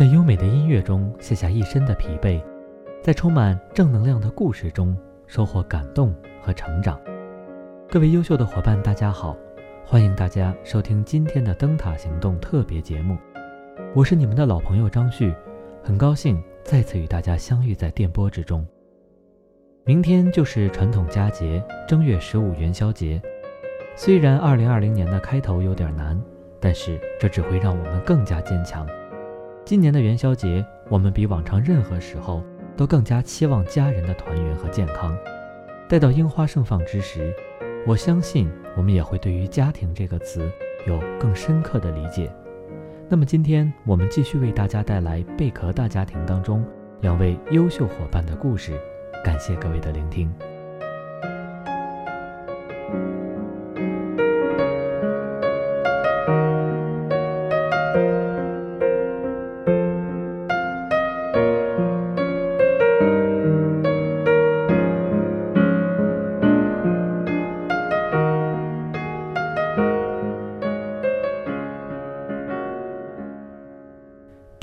在优美的音乐中卸下一身的疲惫，在充满正能量的故事中收获感动和成长。各位优秀的伙伴，大家好，欢迎大家收听今天的灯塔行动特别节目。我是你们的老朋友张旭，很高兴再次与大家相遇在电波之中。明天就是传统佳节正月十五元宵节，虽然二零二零年的开头有点难，但是这只会让我们更加坚强。今年的元宵节，我们比往常任何时候都更加期望家人的团圆和健康。待到樱花盛放之时，我相信我们也会对于“家庭”这个词有更深刻的理解。那么今天我们继续为大家带来贝壳大家庭当中两位优秀伙伴的故事，感谢各位的聆听。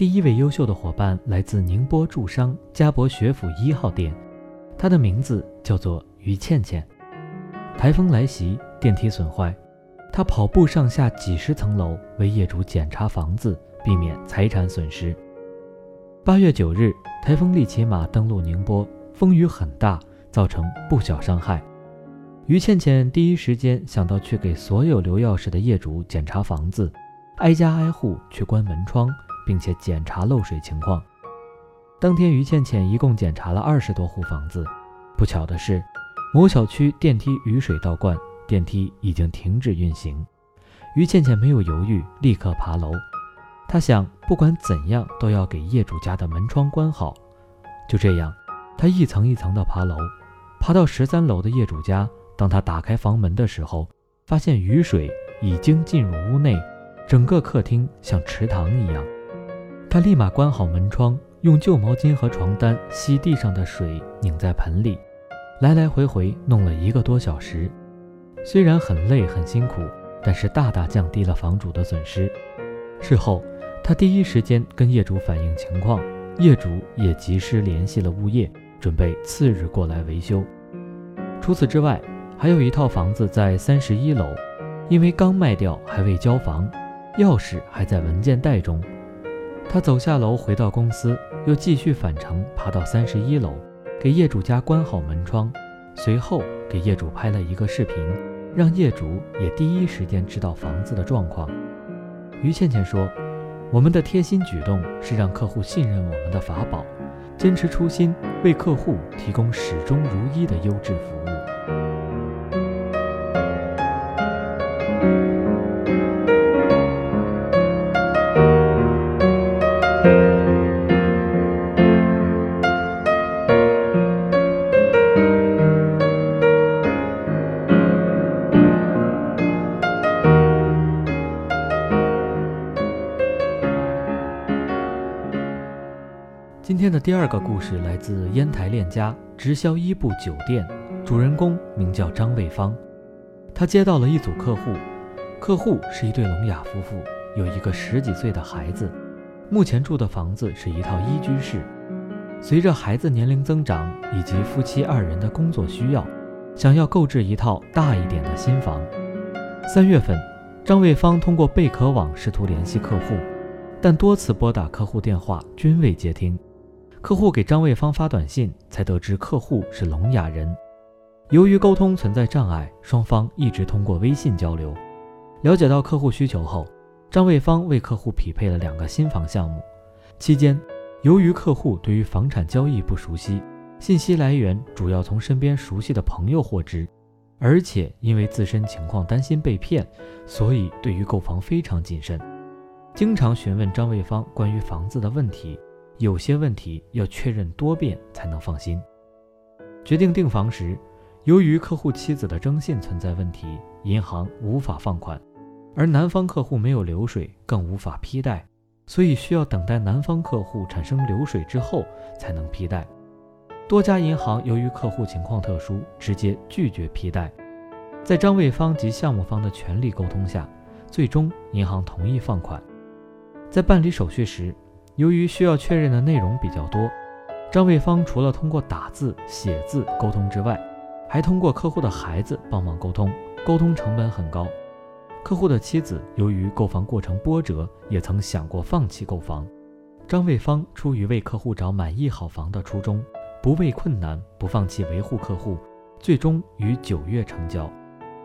第一位优秀的伙伴来自宁波住商嘉博学府一号店，他的名字叫做于倩倩。台风来袭，电梯损坏，他跑步上下几十层楼为业主检查房子，避免财产损失。八月九日，台风利奇马登陆宁波，风雨很大，造成不小伤害。于倩倩第一时间想到去给所有留钥匙的业主检查房子，挨家挨户去关门窗。并且检查漏水情况。当天，于倩倩一共检查了二十多户房子。不巧的是，某小区电梯雨水倒灌，电梯已经停止运行。于倩倩没有犹豫，立刻爬楼。她想，不管怎样都要给业主家的门窗关好。就这样，她一层一层地爬楼，爬到十三楼的业主家。当她打开房门的时候，发现雨水已经进入屋内，整个客厅像池塘一样。他立马关好门窗，用旧毛巾和床单吸地上的水，拧在盆里，来来回回弄了一个多小时。虽然很累很辛苦，但是大大降低了房主的损失。事后，他第一时间跟业主反映情况，业主也及时联系了物业，准备次日过来维修。除此之外，还有一套房子在三十一楼，因为刚卖掉还未交房，钥匙还在文件袋中。他走下楼，回到公司，又继续返程，爬到三十一楼，给业主家关好门窗，随后给业主拍了一个视频，让业主也第一时间知道房子的状况。于倩倩说：“我们的贴心举动是让客户信任我们的法宝，坚持初心，为客户提供始终如一的优质服务。”天的第二个故事来自烟台链家直销伊布酒店，主人公名叫张卫芳。他接到了一组客户，客户是一对聋哑夫妇，有一个十几岁的孩子。目前住的房子是一套一居室。随着孩子年龄增长以及夫妻二人的工作需要，想要购置一套大一点的新房。三月份，张卫芳通过贝壳网试图联系客户，但多次拨打客户电话均未接听。客户给张卫芳发短信，才得知客户是聋哑人。由于沟通存在障碍，双方一直通过微信交流。了解到客户需求后，张卫芳为客户匹配了两个新房项目。期间，由于客户对于房产交易不熟悉，信息来源主要从身边熟悉的朋友获知，而且因为自身情况担心被骗，所以对于购房非常谨慎，经常询问张卫芳关于房子的问题。有些问题要确认多遍才能放心。决定订房时，由于客户妻子的征信存在问题，银行无法放款，而男方客户没有流水，更无法批贷，所以需要等待男方客户产生流水之后才能批贷。多家银行由于客户情况特殊，直接拒绝批贷。在张卫方及项目方的全力沟通下，最终银行同意放款。在办理手续时，由于需要确认的内容比较多，张卫芳除了通过打字、写字沟通之外，还通过客户的孩子帮忙沟通，沟通成本很高。客户的妻子由于购房过程波折，也曾想过放弃购房。张卫芳出于为客户找满意好房的初衷，不畏困难，不放弃维护客户，最终于九月成交。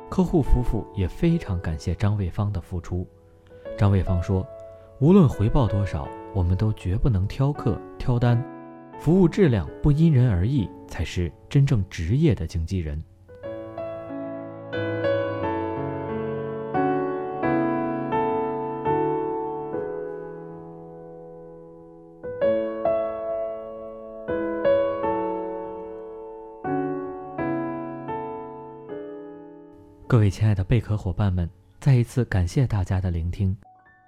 客户夫妇也非常感谢张卫芳的付出。张卫芳说：“无论回报多少，我们都绝不能挑客挑单，服务质量不因人而异，才是真正职业的经纪人。”各位亲爱的贝壳伙伴们，再一次感谢大家的聆听，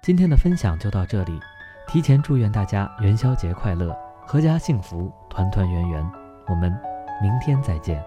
今天的分享就到这里。提前祝愿大家元宵节快乐，阖家幸福，团团圆圆。我们明天再见。